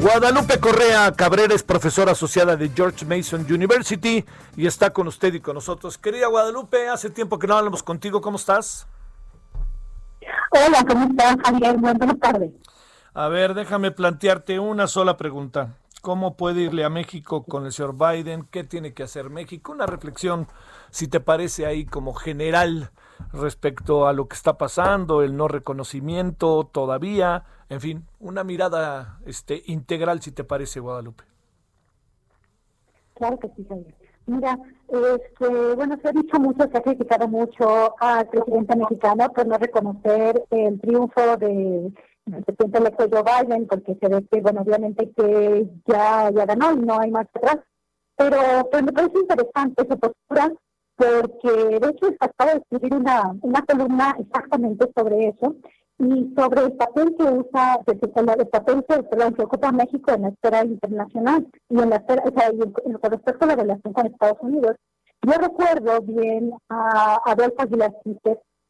Guadalupe Correa Cabrera es profesora asociada de George Mason University y está con usted y con nosotros. Querida Guadalupe, hace tiempo que no hablamos contigo, ¿cómo estás? Hola, ¿cómo estás, Javier? Buenas tardes. A ver, déjame plantearte una sola pregunta. ¿Cómo puede irle a México con el señor Biden? ¿Qué tiene que hacer México? Una reflexión, si te parece ahí como general respecto a lo que está pasando, el no reconocimiento todavía, en fin, una mirada este, integral, si te parece, Guadalupe. Claro que sí, Javier. Mira, este, bueno, se ha dicho mucho, se ha criticado mucho al presidente mexicano por no reconocer el triunfo de el presidente electo Joe Biden, porque se ve que, bueno, obviamente que ya, ya ganó y no hay más atrás. Pero pues, me parece interesante esa postura, porque de hecho acabo de escribir una, una columna exactamente sobre eso y sobre el papel que usa, el papel que, ocupa México en la esfera internacional y en la esfera, o sea, con respecto a la relación con Estados Unidos. Yo recuerdo bien a Adolfo Aguilar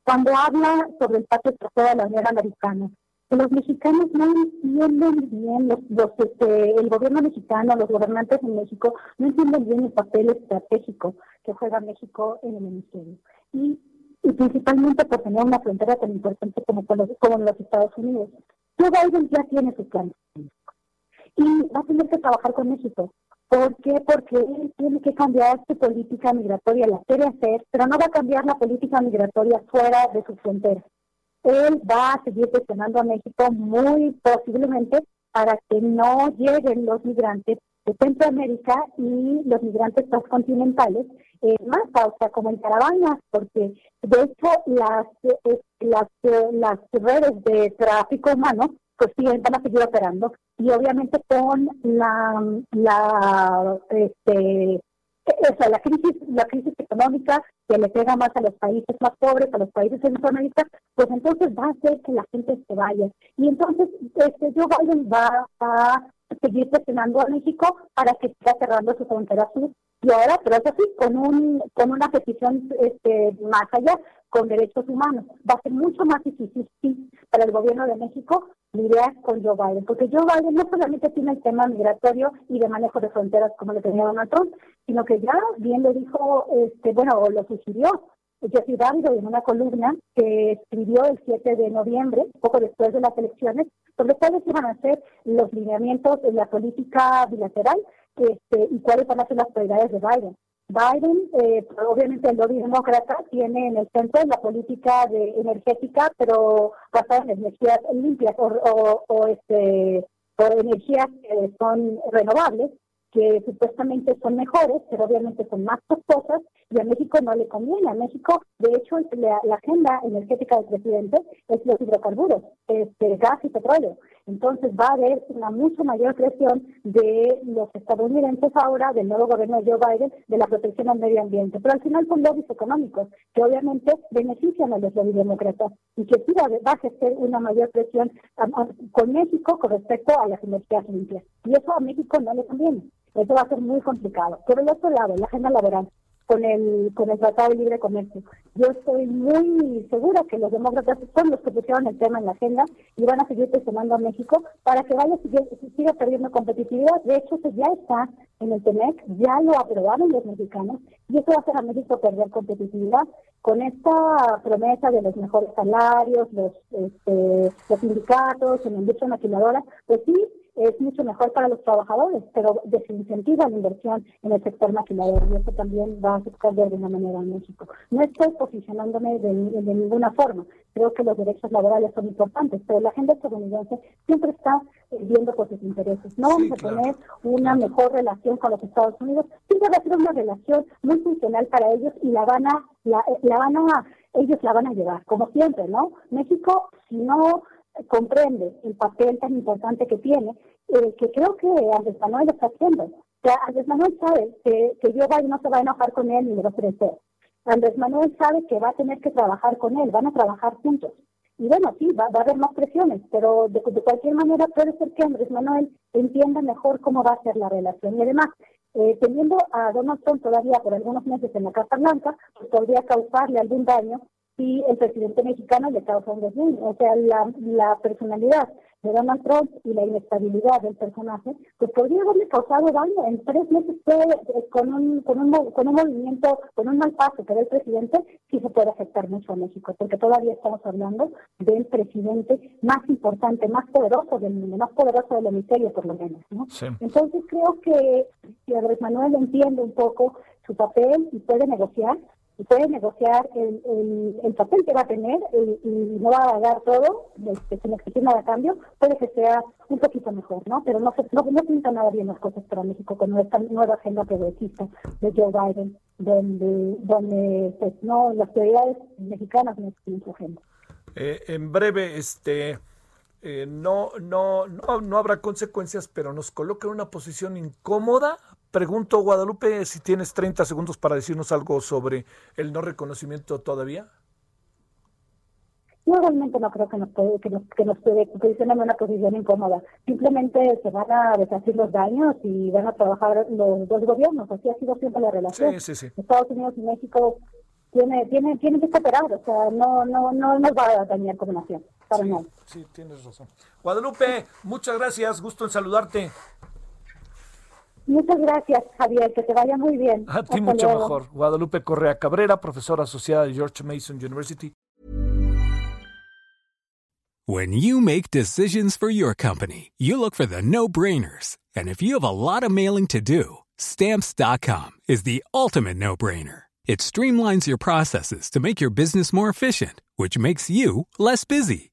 cuando habla sobre el pacto de la Unión Americana los mexicanos no entienden bien, los, este, el gobierno mexicano, los gobernantes en México, no entienden bien el papel estratégico que juega México en el hemisferio. Y, y principalmente por tener una frontera tan importante como, con los, como los Estados Unidos. Joe Biden ya tiene su plan. Y va a tener que trabajar con México. ¿Por qué? Porque él tiene que cambiar su política migratoria, la quiere hacer, pero no va a cambiar la política migratoria fuera de su frontera él va a seguir presionando a México muy posiblemente para que no lleguen los migrantes de Centroamérica y los migrantes transcontinentales eh, más o como en caravanas, porque de hecho las, eh, las, eh, las redes de tráfico humano pues sí, van a seguir operando y obviamente con la, la este, o sea, la crisis, la crisis económica que le pega más a los países más pobres, a los países centroamericanos, pues entonces va a hacer que la gente se vaya. Y entonces este, Joe Biden va a seguir presionando a México para que siga cerrando su frontera sur. Y ahora, pero eso sí, con, un, con una petición este, más allá, con derechos humanos. Va a ser mucho más difícil, sí, para el gobierno de México lidiar con Joe Biden, porque Joe Biden no solamente tiene el tema migratorio y de manejo de fronteras como lo tenía Donald Trump, sino que ya bien lo dijo, este, bueno, lo sugirió Jesse David en una columna que escribió el 7 de noviembre, poco después de las elecciones, sobre cuáles iban a ser los lineamientos de la política bilateral este, y cuáles van a ser las prioridades de Biden. Biden, eh, obviamente el lobby demócrata, tiene en el centro la política de energética, pero basada en energías limpias o, o, este, por energías que son renovables que supuestamente son mejores, pero obviamente son más costosas y a México no le conviene. A México, de hecho, la, agenda energética del presidente es los hidrocarburos, este, gas y petróleo. Entonces va a haber una mucho mayor presión de los estadounidenses ahora, del nuevo gobierno de Joe Biden, de la protección al medio ambiente. Pero al final son lobbies económicos que obviamente benefician a los lobbies demócratas y que sí va, a ejercer una mayor presión con México con respecto a las energías limpias. Y eso a México no le conviene. Eso va a ser muy complicado. Por el otro lado, la agenda laboral con el con el Tratado de Libre Comercio. Yo estoy muy segura que los demócratas son los que pusieron el tema en la agenda y van a seguir presionando a México para que vaya siga, perdiendo competitividad. De hecho, eso ya está en el TEMEC, ya lo aprobaron los mexicanos y eso va a hacer a México perder competitividad con esta promesa de los mejores salarios, los, este, los sindicatos, en la industria maquinadora, pues sí, es mucho mejor para los trabajadores, pero desincentiva la inversión en el sector maquilador y eso también va a afectar de alguna manera a México. No estoy posicionándome de, ninguna forma, creo que los derechos laborales son importantes, pero la agenda estadounidense siempre está eh, viendo por sus intereses. No vamos a tener una mejor relación con los Estados Unidos, siempre va a ser una relación muy funcional para ellos y la van a, la, la van a, ellos la van a llevar, como siempre, ¿no? México, si no comprende el papel tan importante que tiene, eh, que creo que Andrés Manuel está haciendo. O sea, Andrés Manuel sabe que, que Biden no se va a enojar con él ni le va a ofrecer. Andrés Manuel sabe que va a tener que trabajar con él, van a trabajar juntos. Y bueno, sí, va, a haber más presiones, pero de, cualquier manera puede ser que Andrés Manuel entienda mejor cómo va a ser la relación. Y además, eh, teniendo a Donald Trump todavía por algunos meses en la Casa Blanca, pues podría causarle algún daño si el presidente mexicano le causa un desdén. O sea, la, la personalidad de Donald Trump y la inestabilidad del personaje, pues podría haberle causado daño. En tres meses eh, con, un, con, un, con un movimiento, con un mal paso que el presidente, sí se puede afectar mucho a México, porque todavía estamos hablando del presidente más importante, más poderoso del mundo, más poderoso del hemisferio por lo menos. ¿no? Entonces creo que si Andrés Manuel entiende un poco su papel y puede negociar, y puede negociar el, el, papel que va a tener y, no va a dar todo este, sin exigir nada a cambio, puede que sea un poquito mejor, ¿no? Pero no, no, no pinta nada bien las cosas para México con esta nueva agenda progresista de Joe Biden, donde, donde pues no, las prioridades mexicanas no su agenda. Eh, en breve, este... Eh, no, no, no, no habrá consecuencias, pero nos coloca en una posición incómoda Pregunto, Guadalupe, si tienes 30 segundos para decirnos algo sobre el no reconocimiento todavía. Yo realmente no creo que nos puede, que nos, que nos puede en una posición incómoda. Simplemente se van a deshacer los daños y van a trabajar los dos gobiernos. Así ha sido siempre la relación. Estados Unidos y México tiene, tiene, tienen que cooperar. O sea, no, no, no nos va a dañar como nación. Para sí, sí, tienes razón. Guadalupe, muchas gracias. Gusto en saludarte. Muchas gracias, Javier. Que te vaya muy bien. A ti mucho mejor. Guadalupe Correa Cabrera, profesora asociada de George Mason University. When you make decisions for your company, you look for the no-brainers. And if you have a lot of mailing to do, stamps.com is the ultimate no-brainer. It streamlines your processes to make your business more efficient, which makes you less busy.